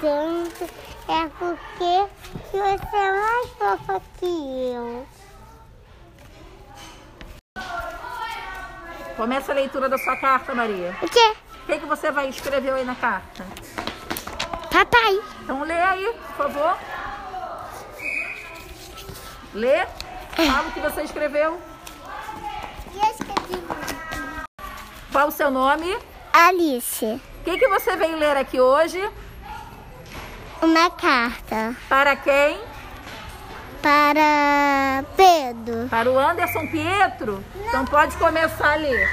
tanto é porque você é mais fofa que eu. Começa a leitura da sua carta, Maria. O quê? O que, que você vai escrever aí na carta? Papai. Então lê aí, por favor. Lê. Fala o que você escreveu. Qual o seu nome? Alice. O que, que você veio ler aqui hoje? Uma carta Para quem? para Pedro. Para o Anderson Pietro? Então pode começar a ler.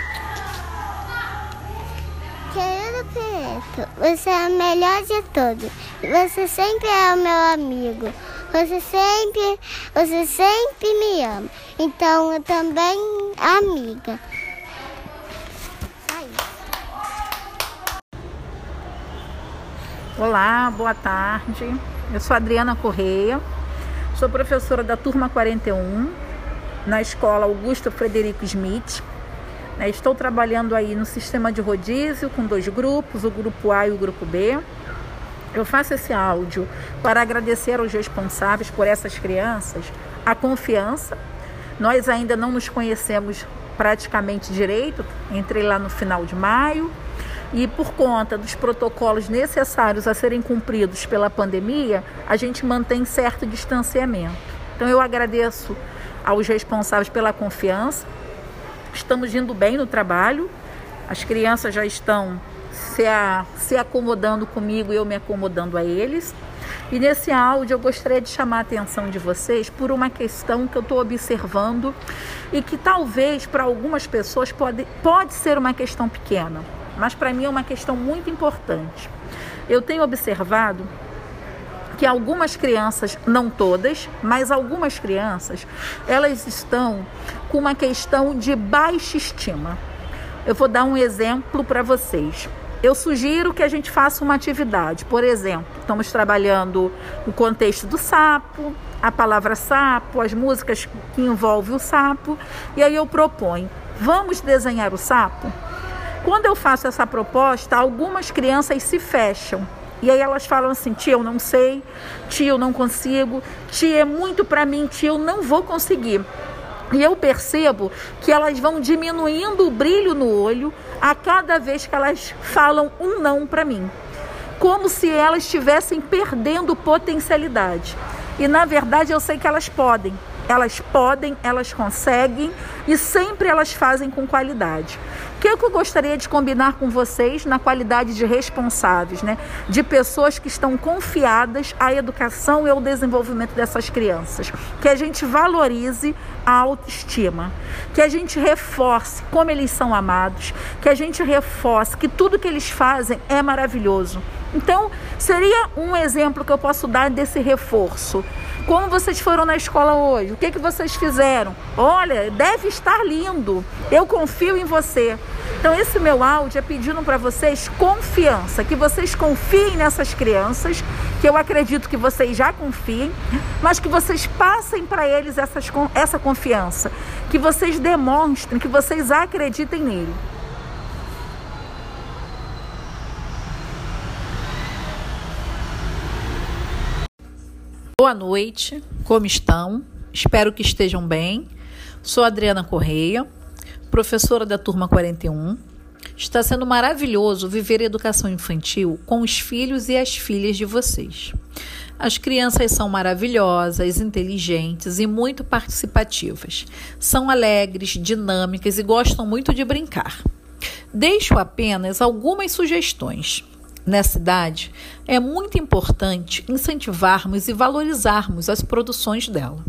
Querido Pietro, você é o melhor de todos. Você sempre é o meu amigo. Você sempre, você sempre me ama. Então eu também amiga. Olá, boa tarde. Eu sou Adriana Correia, sou professora da turma 41 na escola Augusto Frederico Smith. né? Estou trabalhando aí no sistema de rodízio com dois grupos, o grupo A e o grupo B. Eu faço esse áudio para agradecer aos responsáveis por essas crianças a confiança. Nós ainda não nos conhecemos praticamente direito, entrei lá no final de maio e por conta dos protocolos necessários a serem cumpridos pela pandemia, a gente mantém certo distanciamento. Então eu agradeço aos responsáveis pela confiança. Estamos indo bem no trabalho. As crianças já estão se, a, se acomodando comigo e eu me acomodando a eles. E nesse áudio eu gostaria de chamar a atenção de vocês por uma questão que eu estou observando e que talvez para algumas pessoas pode, pode ser uma questão pequena, mas para mim é uma questão muito importante. Eu tenho observado que algumas crianças, não todas, mas algumas crianças, elas estão com uma questão de baixa estima. Eu vou dar um exemplo para vocês. Eu sugiro que a gente faça uma atividade. Por exemplo, estamos trabalhando o contexto do sapo, a palavra sapo, as músicas que envolvem o sapo, e aí eu proponho: vamos desenhar o sapo? Quando eu faço essa proposta, algumas crianças se fecham. E aí elas falam assim: tia, eu não sei, tia, eu não consigo, tia, é muito para mim, tia, eu não vou conseguir. E eu percebo que elas vão diminuindo o brilho no olho a cada vez que elas falam um não para mim. Como se elas estivessem perdendo potencialidade. E na verdade eu sei que elas podem. Elas podem, elas conseguem e sempre elas fazem com qualidade. O que, é que eu gostaria de combinar com vocês na qualidade de responsáveis, né? De pessoas que estão confiadas à educação e ao desenvolvimento dessas crianças. Que a gente valorize a autoestima, que a gente reforce como eles são amados, que a gente reforce que tudo que eles fazem é maravilhoso. Então, seria um exemplo que eu posso dar desse reforço. Como vocês foram na escola hoje? O que, que vocês fizeram? Olha, deve estar lindo. Eu confio em você. Então, esse meu áudio é pedindo para vocês confiança, que vocês confiem nessas crianças, que eu acredito que vocês já confiem, mas que vocês passem para eles essas, essa confiança, que vocês demonstrem que vocês acreditem nele. Boa noite, como estão? Espero que estejam bem. Sou Adriana Correia, professora da turma 41. Está sendo maravilhoso viver educação infantil com os filhos e as filhas de vocês. As crianças são maravilhosas, inteligentes e muito participativas. São alegres, dinâmicas e gostam muito de brincar. Deixo apenas algumas sugestões. Nessa idade, é muito importante incentivarmos e valorizarmos as produções dela.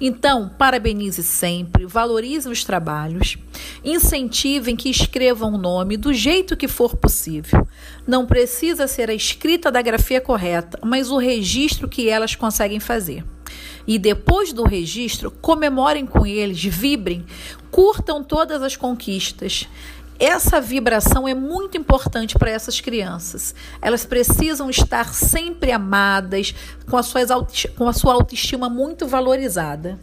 Então, parabenize sempre, valorize os trabalhos, incentivem que escrevam o nome do jeito que for possível. Não precisa ser a escrita da grafia correta, mas o registro que elas conseguem fazer. E depois do registro, comemorem com eles, vibrem, curtam todas as conquistas. Essa vibração é muito importante para essas crianças. Elas precisam estar sempre amadas, com a, sua autoestima muito valorizada.